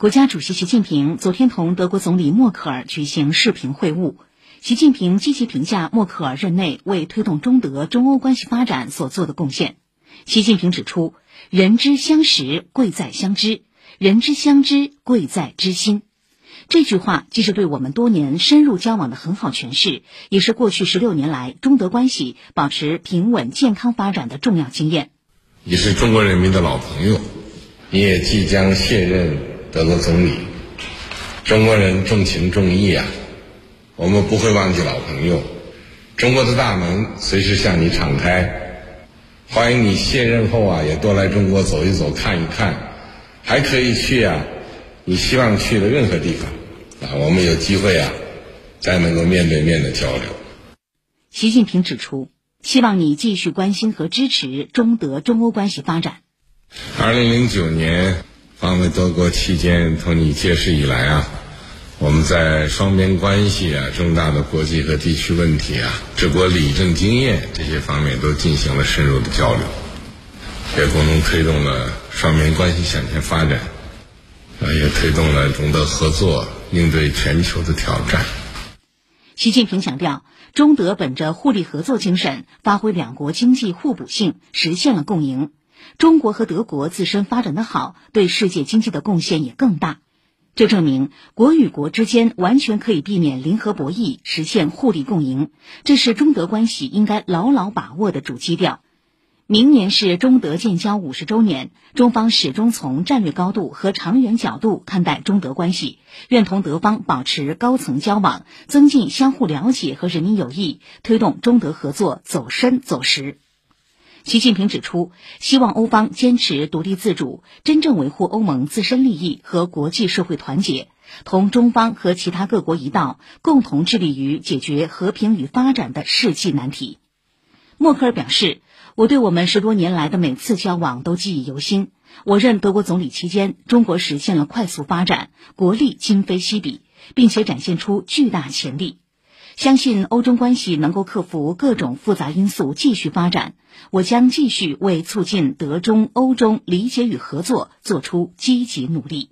国家主席习近平昨天同德国总理默克尔举行视频会晤。习近平积极评价默克尔任内为推动中德、中欧关系发展所做的贡献。习近平指出：“人之相识，贵在相知；人之相知，贵在知心。”这句话既是对我们多年深入交往的很好诠释，也是过去十六年来中德关系保持平稳健康发展的重要经验。你是中国人民的老朋友，你也即将卸任。德国总理，中国人重情重义啊，我们不会忘记老朋友。中国的大门随时向你敞开，欢迎你卸任后啊，也多来中国走一走、看一看，还可以去啊，你希望去的任何地方啊，我们有机会啊，再能够面对面的交流。习近平指出，希望你继续关心和支持中德、中欧关系发展。二零零九年。访问德国期间，同你结识以来啊，我们在双边关系啊、重大的国际和地区问题啊、治国理政经验这些方面都进行了深入的交流，也共同推动了双边关系向前发展，啊，也推动了中德合作应对全球的挑战。习近平强调，中德本着互利合作精神，发挥两国经济互补性，实现了共赢。中国和德国自身发展的好，对世界经济的贡献也更大。这证明国与国之间完全可以避免零和博弈，实现互利共赢。这是中德关系应该牢牢把握的主基调。明年是中德建交五十周年，中方始终从战略高度和长远角度看待中德关系，愿同德方保持高层交往，增进相互了解和人民友谊，推动中德合作走深走实。习近平指出，希望欧方坚持独立自主，真正维护欧盟自身利益和国际社会团结，同中方和其他各国一道，共同致力于解决和平与发展的世纪难题。默克尔表示：“我对我们十多年来的每次交往都记忆犹新。我任德国总理期间，中国实现了快速发展，国力今非昔比，并且展现出巨大潜力。”相信欧中关系能够克服各种复杂因素，继续发展。我将继续为促进德中欧中理解与合作做出积极努力。